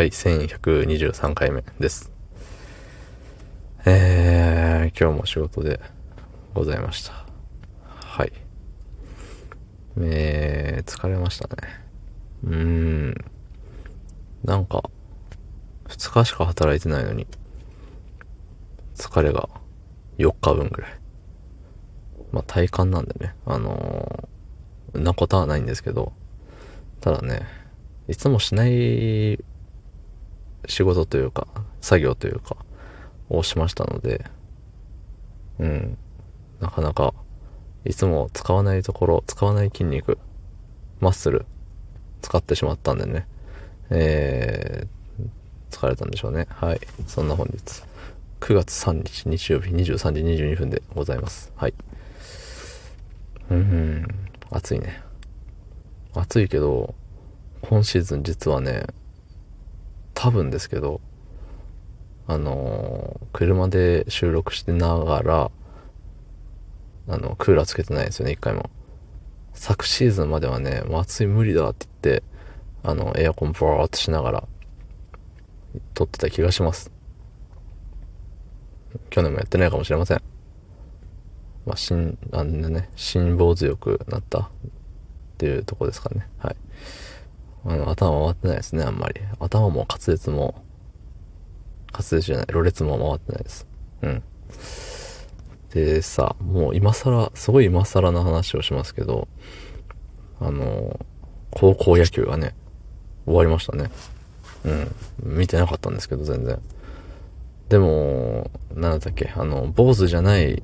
はい、1123回目です。えー、今日も仕事でございました。はい。えー、疲れましたね。うーん。なんか、2日しか働いてないのに、疲れが4日分ぐらい。まあ体感なんでね、あのー、なことはないんですけど、ただね、いつもしない仕事というか、作業というか、をしましたので、うん、なかなか、いつも使わないところ、使わない筋肉、マッスル、使ってしまったんでね、えー、疲れたんでしょうね。はい。そんな本日、9月3日日曜日23時22分でございます。はい。うん、暑いね。暑いけど、今シーズン実はね、多分ですけど、あの車で収録してながら、あの、クーラーつけてないんですよね、一回も。昨シーズンまではね、もう暑い無理だって言って、あの、エアコンブワーっとしながら、撮ってた気がします。去年もやってないかもしれません。まあ、しん、あんね、辛抱強くなったっていうとこですかね。はい。あの、頭回ってないですね、あんまり。頭も滑舌も、滑舌じゃない、ろれも回ってないです。うん。でさ、もう今更、すごい今更な話をしますけど、あの、高校野球がね、終わりましたね。うん。見てなかったんですけど、全然。でも、なんだっけ、あの、坊主じゃない、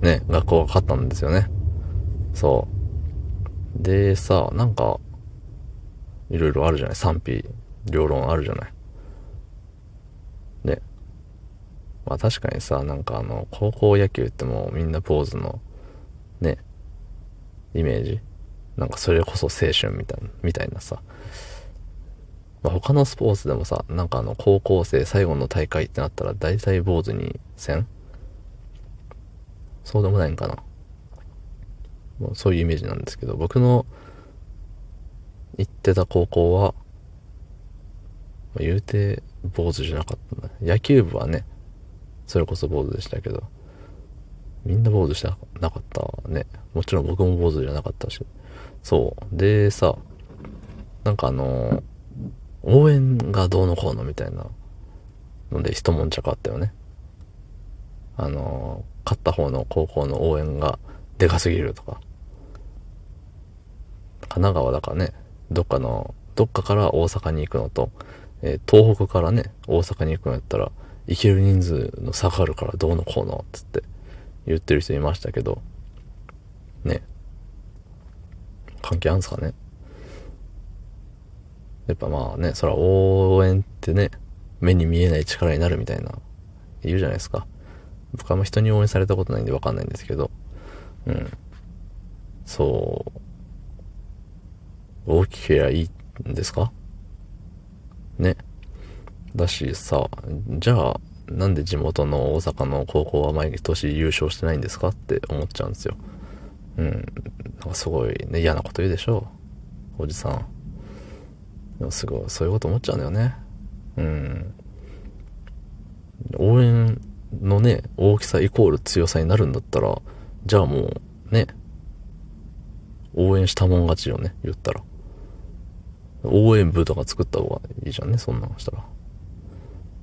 ね、学校が勝ったんですよね。そう。でさ、なんか、いろいろあるじゃない？賛否両論あるじゃない？ねまあ確かにさなんかあの高校野球ってもうみんなポーズのねイメージ？なんかそれこそ青春みたいなみたいなさ。まあ他のスポーツでもさなんかあの高校生最後の大会ってなったら大体坊主にせん？そうでもないんかな。もうそういうイメージなんですけど僕の行ってた高校は、まあ言うて坊主じゃなかったんだ。野球部はね、それこそ坊主でしたけど、みんな坊主してなかったね。もちろん僕も坊主じゃなかったし。そう。でさ、なんかあの応援がどうのこうのみたいなので一悶着あったよね。あの勝った方の高校の応援がでかすぎるとか。神奈川だからね、どっかの、どっかから大阪に行くのと、えー東北からね、大阪に行くのやったら、行ける人数の差があるからどうのこうの、つって言ってる人いましたけど、ね。関係あるんですかね。やっぱまあね、そら応援ってね、目に見えない力になるみたいな、言うじゃないですか。僕はあんま人に応援されたことないんでわかんないんですけど、うん。そう、大きけりゃいいんですか？ね。だしさ、じゃあ、なんで地元の大阪の高校は毎年優勝してないんですかって思っちゃうんですよ。うん。なんかすごいね、嫌なこと言うでしょおじさん。でもすごい、そういうこと思っちゃうんだよね。うん。応援のね、大きさイコール強さになるんだったら、じゃあもう、ね、応援したもん勝ちよね、言ったら。応援部とか作った方がいいじゃんね、そんなんしたら。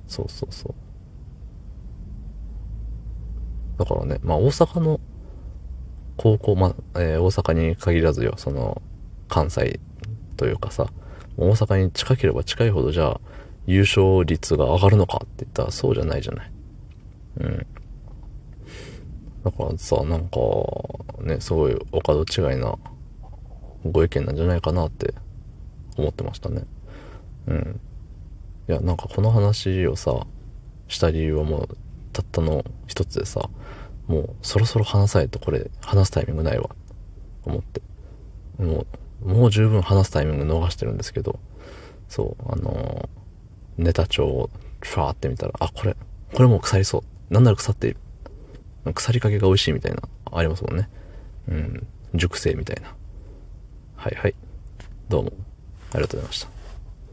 そうそうそう。だからね、まあ大阪の高校、まあ、えー大阪に限らずよ、その、関西というかさ、大阪に近ければ近いほどじゃあ優勝率が上がるのかって言ったらそうじゃないじゃない。うん。だからさ、なんか、ね、すごいお門違いなご意見なんじゃないかなって思ってましたね。うん。いや、なんかこの話をさ、した理由はもう、たったの一つでさ、もうそろそろ話さないとこれ、話すタイミングないわ、思って。もう、もう十分話すタイミング逃してるんですけど、そう、あのーネタ帳をファーって見たら、あ、これ、これもう腐りそう。なんなら腐っている。腐りかけが美味しいみたいな、ありますもんね。うん。熟成みたいな。はいはい。どうも、ありがとうございました。